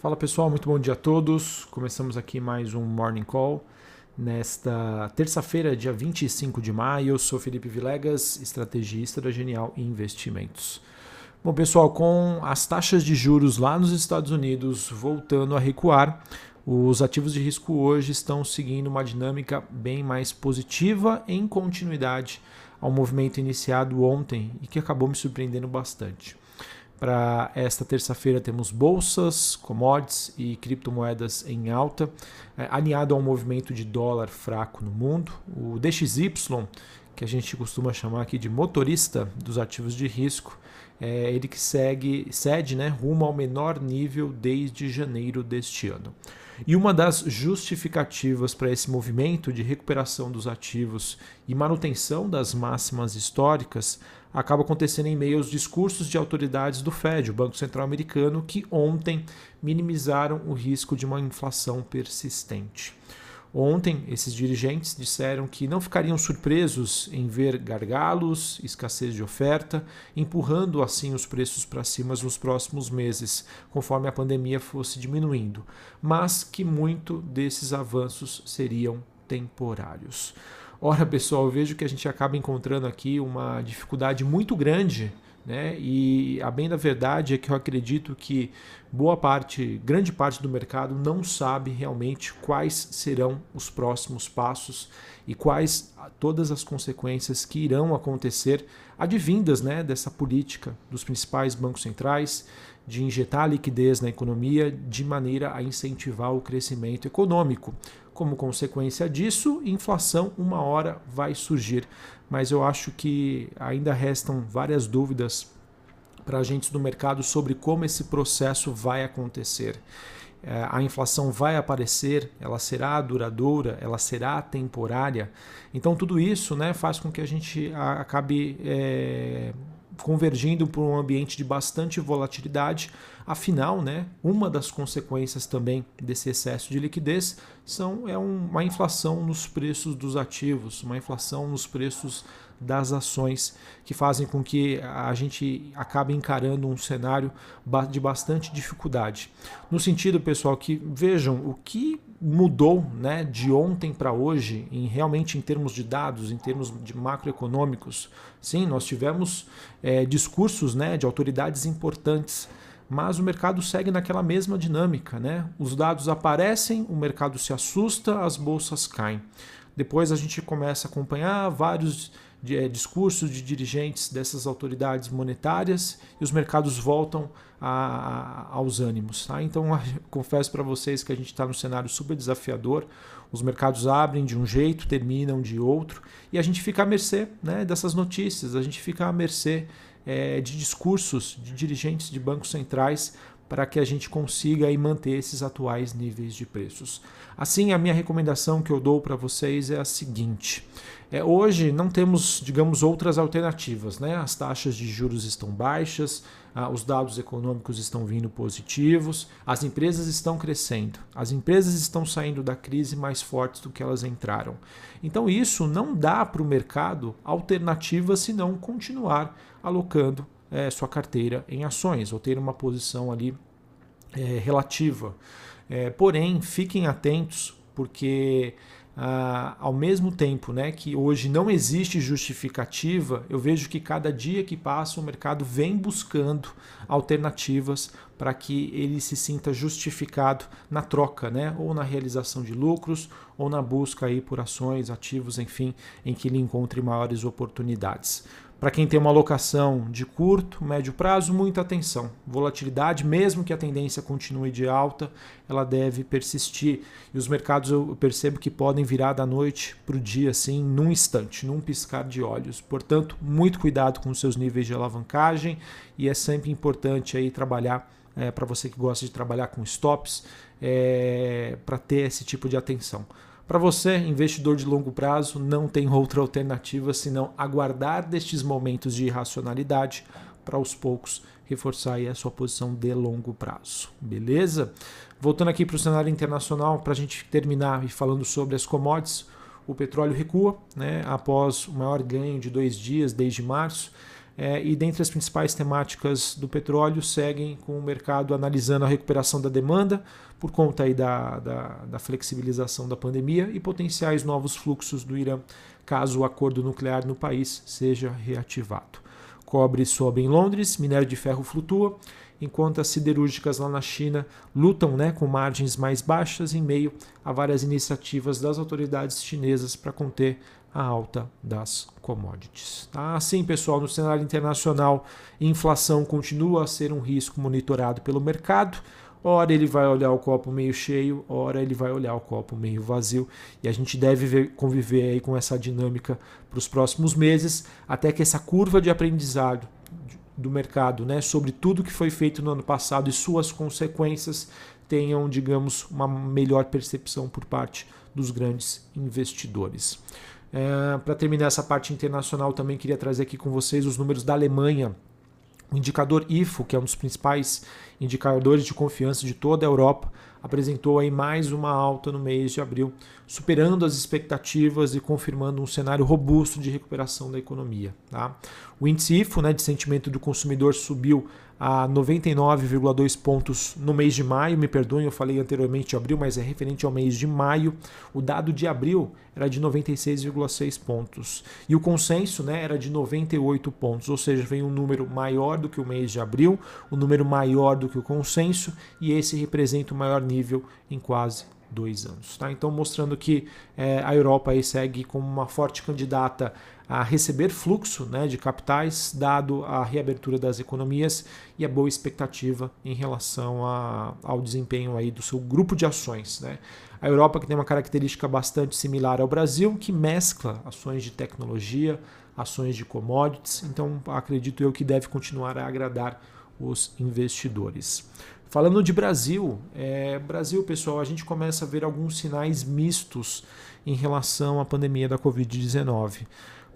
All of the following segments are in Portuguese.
Fala pessoal, muito bom dia a todos. Começamos aqui mais um Morning Call. Nesta terça-feira, dia 25 de maio, eu sou Felipe Vilegas, estrategista da Genial Investimentos. Bom, pessoal, com as taxas de juros lá nos Estados Unidos voltando a recuar, os ativos de risco hoje estão seguindo uma dinâmica bem mais positiva em continuidade ao movimento iniciado ontem e que acabou me surpreendendo bastante. Para esta terça-feira temos bolsas, commodities e criptomoedas em alta, é, alinhado ao movimento de dólar fraco no mundo. O DXY, que a gente costuma chamar aqui de motorista dos ativos de risco, é ele que segue, cede né, rumo ao menor nível desde janeiro deste ano. E uma das justificativas para esse movimento de recuperação dos ativos e manutenção das máximas históricas acaba acontecendo em meio aos discursos de autoridades do Fed, o Banco Central Americano, que ontem minimizaram o risco de uma inflação persistente. Ontem, esses dirigentes disseram que não ficariam surpresos em ver gargalos, escassez de oferta, empurrando assim os preços para cima nos próximos meses, conforme a pandemia fosse diminuindo, mas que muito desses avanços seriam temporários. Ora, pessoal, eu vejo que a gente acaba encontrando aqui uma dificuldade muito grande né? E a bem da verdade é que eu acredito que boa parte, grande parte do mercado não sabe realmente quais serão os próximos passos e quais todas as consequências que irão acontecer advindas né, dessa política dos principais bancos centrais de injetar liquidez na economia de maneira a incentivar o crescimento econômico. Como consequência disso, inflação uma hora vai surgir. Mas eu acho que ainda restam várias dúvidas para agentes do mercado sobre como esse processo vai acontecer. É, a inflação vai aparecer, ela será duradoura, ela será temporária. Então, tudo isso né, faz com que a gente acabe é, convergindo por um ambiente de bastante volatilidade. Afinal, né, uma das consequências também desse excesso de liquidez são, é uma inflação nos preços dos ativos, uma inflação nos preços das ações que fazem com que a gente acabe encarando um cenário de bastante dificuldade. No sentido, pessoal, que vejam o que mudou né, de ontem para hoje, em realmente em termos de dados, em termos de macroeconômicos. Sim, nós tivemos é, discursos né, de autoridades importantes, mas o mercado segue naquela mesma dinâmica. Né? Os dados aparecem, o mercado se assusta, as bolsas caem. Depois a gente começa a acompanhar vários de, é, discursos de dirigentes dessas autoridades monetárias e os mercados voltam a, a, aos ânimos. Tá? Então, confesso para vocês que a gente está num cenário super desafiador. Os mercados abrem de um jeito, terminam de outro, e a gente fica à mercê né, dessas notícias, a gente fica à mercê é, de discursos de dirigentes de bancos centrais para que a gente consiga aí manter esses atuais níveis de preços. Assim, a minha recomendação que eu dou para vocês é a seguinte: é, hoje não temos, digamos, outras alternativas. Né? As taxas de juros estão baixas, ah, os dados econômicos estão vindo positivos, as empresas estão crescendo, as empresas estão saindo da crise mais fortes do que elas entraram. Então, isso não dá para o mercado alternativa senão continuar alocando é, sua carteira em ações ou ter uma posição ali é, relativa. É, porém, fiquem atentos porque ah, ao mesmo tempo né, que hoje não existe justificativa, eu vejo que cada dia que passa o mercado vem buscando alternativas para que ele se sinta justificado na troca, né, ou na realização de lucros, ou na busca aí por ações, ativos, enfim, em que ele encontre maiores oportunidades. Para quem tem uma alocação de curto, médio prazo, muita atenção. Volatilidade, mesmo que a tendência continue de alta, ela deve persistir. E os mercados eu percebo que podem virar da noite para o dia, assim, num instante, num piscar de olhos. Portanto, muito cuidado com os seus níveis de alavancagem e é sempre importante aí trabalhar é, para você que gosta de trabalhar com stops, é, para ter esse tipo de atenção. Para você, investidor de longo prazo, não tem outra alternativa senão aguardar destes momentos de irracionalidade para aos poucos reforçar a sua posição de longo prazo. Beleza? Voltando aqui para o cenário internacional, para a gente terminar e falando sobre as commodities, o petróleo recua né, após o maior ganho de dois dias desde março. É, e dentre as principais temáticas do petróleo seguem com o mercado analisando a recuperação da demanda por conta aí da, da, da flexibilização da pandemia e potenciais novos fluxos do Irã caso o acordo nuclear no país seja reativado. Cobre sobe em Londres, minério de ferro flutua enquanto as siderúrgicas lá na China lutam né, com margens mais baixas em meio a várias iniciativas das autoridades chinesas para conter a alta das commodities. Tá? Assim, pessoal, no cenário internacional, inflação continua a ser um risco monitorado pelo mercado. Ora ele vai olhar o copo meio cheio, ora ele vai olhar o copo meio vazio. E a gente deve ver, conviver aí com essa dinâmica para os próximos meses, até que essa curva de aprendizado do mercado, né, sobre tudo que foi feito no ano passado e suas consequências, tenham, digamos, uma melhor percepção por parte dos grandes investidores. É, Para terminar essa parte internacional, também queria trazer aqui com vocês os números da Alemanha. O indicador IFO, que é um dos principais indicadores de confiança de toda a Europa, apresentou aí mais uma alta no mês de abril, superando as expectativas e confirmando um cenário robusto de recuperação da economia. Tá? O índice IFO né, de sentimento do consumidor subiu a 99,2 pontos no mês de maio. Me perdoem, eu falei anteriormente de abril, mas é referente ao mês de maio. O dado de abril era de 96,6 pontos. E o consenso né, era de 98 pontos, ou seja, vem um número maior do que o mês de abril, um número maior do que o consenso, e esse representa o maior nível em quase dois anos. Tá? Então, mostrando que é, a Europa aí segue como uma forte candidata a receber fluxo né, de capitais, dado a reabertura das economias e a boa expectativa em relação a, ao desempenho aí do seu grupo de ações. Né? A Europa que tem uma característica bastante similar ao Brasil, que mescla ações de tecnologia, ações de commodities, então acredito eu que deve continuar a agradar os investidores. Falando de Brasil, é, Brasil, pessoal, a gente começa a ver alguns sinais mistos em relação à pandemia da Covid-19.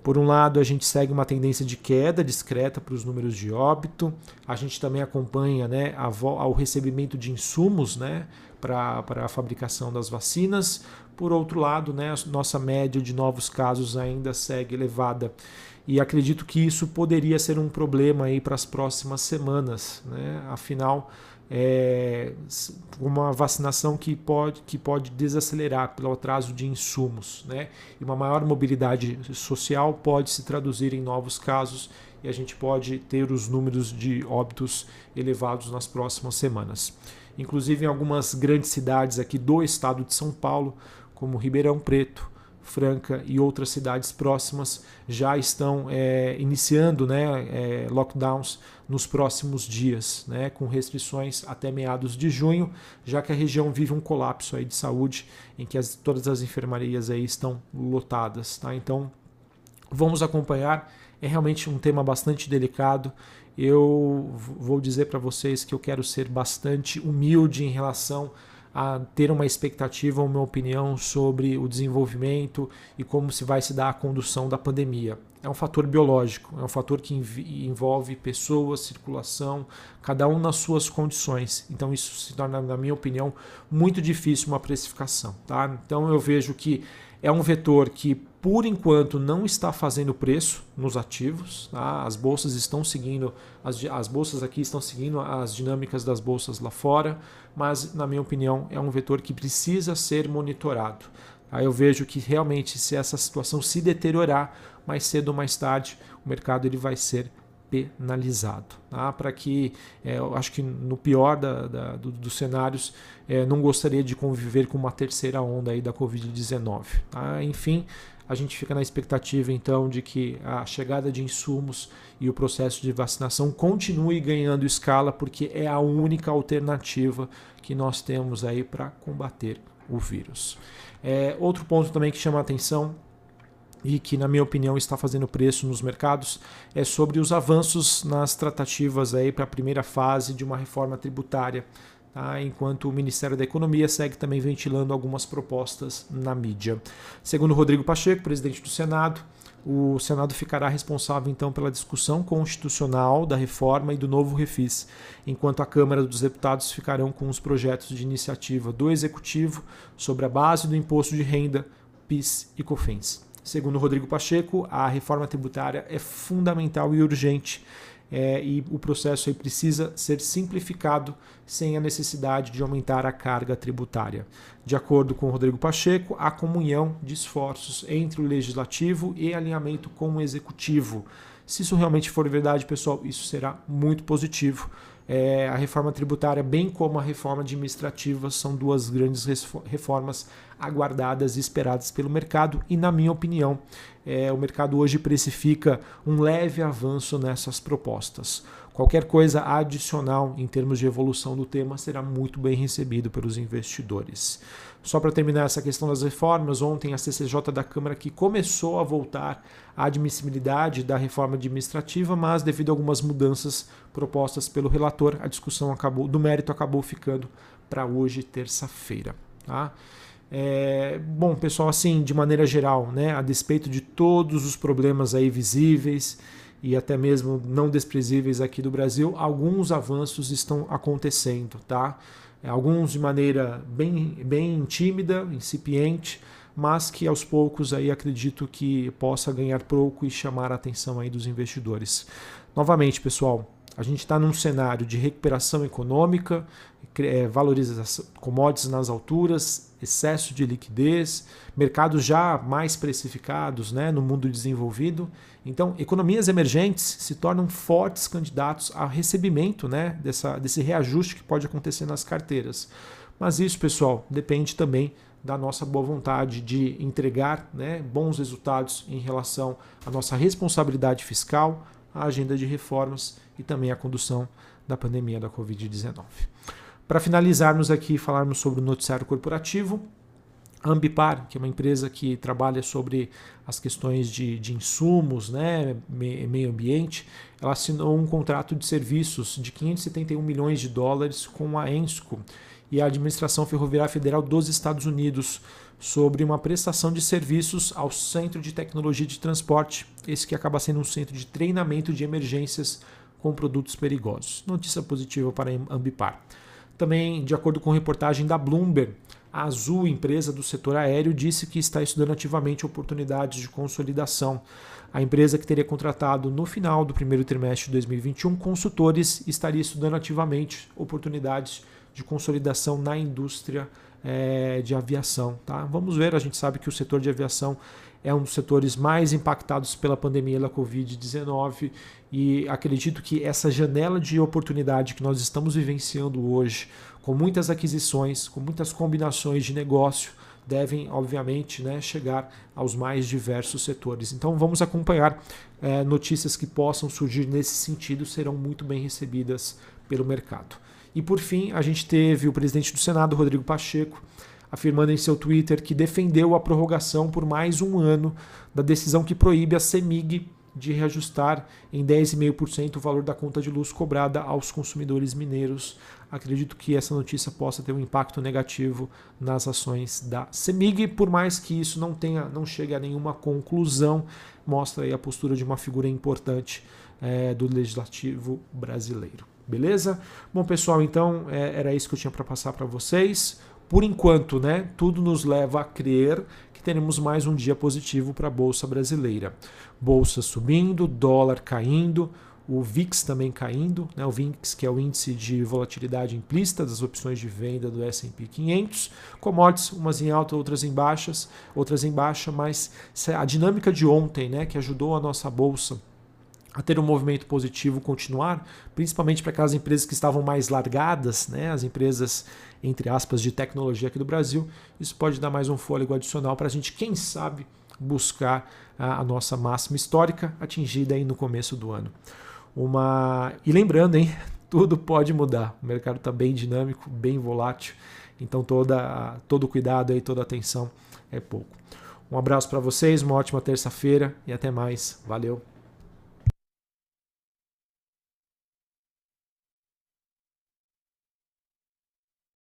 Por um lado, a gente segue uma tendência de queda discreta para os números de óbito. A gente também acompanha né, a, o recebimento de insumos né, para a fabricação das vacinas. Por outro lado, né, a nossa média de novos casos ainda segue elevada. E acredito que isso poderia ser um problema para as próximas semanas. Né? Afinal, é, uma vacinação que pode, que pode desacelerar pelo atraso de insumos. Né? E uma maior mobilidade social pode se traduzir em novos casos e a gente pode ter os números de óbitos elevados nas próximas semanas. Inclusive em algumas grandes cidades aqui do estado de São Paulo, como Ribeirão Preto, Franca e outras cidades próximas já estão é, iniciando né, é, lockdowns nos próximos dias, né, com restrições até meados de junho, já que a região vive um colapso aí de saúde em que as, todas as enfermarias aí estão lotadas. Tá? Então vamos acompanhar. É realmente um tema bastante delicado. Eu vou dizer para vocês que eu quero ser bastante humilde em relação a ter uma expectativa, uma opinião sobre o desenvolvimento e como se vai se dar a condução da pandemia. É um fator biológico, é um fator que envolve pessoas, circulação, cada um nas suas condições. Então isso se torna, na minha opinião, muito difícil uma precificação. Tá? Então eu vejo que é um vetor que, por enquanto, não está fazendo preço nos ativos. Tá? As bolsas estão seguindo, as, as bolsas aqui estão seguindo as dinâmicas das bolsas lá fora, mas, na minha opinião, é um vetor que precisa ser monitorado. Aí eu vejo que realmente, se essa situação se deteriorar, mais cedo ou mais tarde, o mercado ele vai ser penalizado. Tá? Para que, é, eu acho que no pior da, da, do, dos cenários, é, não gostaria de conviver com uma terceira onda aí da Covid-19. Tá? Enfim, a gente fica na expectativa então de que a chegada de insumos e o processo de vacinação continue ganhando escala, porque é a única alternativa que nós temos aí para combater o vírus. É, outro ponto também que chama a atenção e que, na minha opinião, está fazendo preço nos mercados, é sobre os avanços nas tratativas para a primeira fase de uma reforma tributária. Tá? Enquanto o Ministério da Economia segue também ventilando algumas propostas na mídia. Segundo Rodrigo Pacheco, presidente do Senado, o Senado ficará responsável então pela discussão constitucional da reforma e do novo refis, enquanto a Câmara dos Deputados ficarão com os projetos de iniciativa do Executivo sobre a base do imposto de renda, PIS e COFINS. Segundo Rodrigo Pacheco, a reforma tributária é fundamental e urgente é, e o processo aí precisa ser simplificado sem a necessidade de aumentar a carga tributária. De acordo com Rodrigo Pacheco, a comunhão de esforços entre o legislativo e alinhamento com o executivo. Se isso realmente for verdade, pessoal, isso será muito positivo é, a reforma tributária, bem como a reforma administrativa, são duas grandes reformas aguardadas e esperadas pelo mercado, e, na minha opinião, é, o mercado hoje precifica um leve avanço nessas propostas. Qualquer coisa adicional em termos de evolução do tema será muito bem recebido pelos investidores. Só para terminar essa questão das reformas, ontem a CCJ da Câmara que começou a voltar à admissibilidade da reforma administrativa, mas devido a algumas mudanças propostas pelo relator, a discussão acabou, do mérito acabou ficando para hoje, terça-feira. Tá? É, bom, pessoal, assim, de maneira geral, né, a despeito de todos os problemas aí visíveis e até mesmo não desprezíveis aqui do Brasil, alguns avanços estão acontecendo, tá? É, alguns de maneira bem, bem tímida, incipiente, mas que aos poucos aí acredito que possa ganhar pouco e chamar a atenção aí dos investidores. Novamente, pessoal, a gente está num cenário de recuperação econômica, é, valorização commodities nas alturas, excesso de liquidez, mercados já mais precificados né, no mundo desenvolvido. Então, economias emergentes se tornam fortes candidatos a recebimento né, dessa, desse reajuste que pode acontecer nas carteiras. Mas isso, pessoal, depende também da nossa boa vontade de entregar né, bons resultados em relação à nossa responsabilidade fiscal, à agenda de reformas e também à condução da pandemia da Covid-19. Para finalizarmos aqui, falarmos sobre o noticiário corporativo, a Ambipar, que é uma empresa que trabalha sobre as questões de, de insumos, né, meio ambiente, ela assinou um contrato de serviços de 571 milhões de dólares com a Ensco e a Administração Ferroviária Federal dos Estados Unidos sobre uma prestação de serviços ao Centro de Tecnologia de Transporte, esse que acaba sendo um centro de treinamento de emergências com produtos perigosos. Notícia positiva para a Ambipar. Também, de acordo com reportagem da Bloomberg, a Azul, empresa do setor aéreo, disse que está estudando ativamente oportunidades de consolidação. A empresa que teria contratado no final do primeiro trimestre de 2021 consultores estaria estudando ativamente oportunidades de consolidação na indústria é, de aviação. Tá? Vamos ver, a gente sabe que o setor de aviação é um dos setores mais impactados pela pandemia da Covid-19 e acredito que essa janela de oportunidade que nós estamos vivenciando hoje, com muitas aquisições, com muitas combinações de negócio, devem, obviamente, né, chegar aos mais diversos setores. Então, vamos acompanhar é, notícias que possam surgir nesse sentido, serão muito bem recebidas pelo mercado. E por fim, a gente teve o presidente do Senado, Rodrigo Pacheco, afirmando em seu Twitter que defendeu a prorrogação por mais um ano da decisão que proíbe a CEMIG de reajustar em 10,5% o valor da conta de luz cobrada aos consumidores mineiros. Acredito que essa notícia possa ter um impacto negativo nas ações da CEMIG, por mais que isso não tenha, não chegue a nenhuma conclusão, mostra aí a postura de uma figura importante é, do legislativo brasileiro. Beleza? Bom, pessoal, então é, era isso que eu tinha para passar para vocês. Por enquanto, né, tudo nos leva a crer que teremos mais um dia positivo para a bolsa brasileira. Bolsa subindo, dólar caindo, o VIX também caindo, né? o VIX que é o índice de volatilidade implícita das opções de venda do S&P 500, commodities umas em alta, outras em baixas, outras em baixa, mas a dinâmica de ontem, né, que ajudou a nossa bolsa a ter um movimento positivo continuar, principalmente para aquelas empresas que estavam mais largadas, né, as empresas, entre aspas, de tecnologia aqui do Brasil. Isso pode dar mais um fôlego adicional para a gente, quem sabe, buscar a, nossa máxima histórica atingida aí no começo do ano. Uma E lembrando, hein, tudo pode mudar. O mercado está bem dinâmico, bem volátil, então toda, todo cuidado e toda atenção é pouco. Um abraço para vocês, uma ótima terça-feira e até mais. Valeu!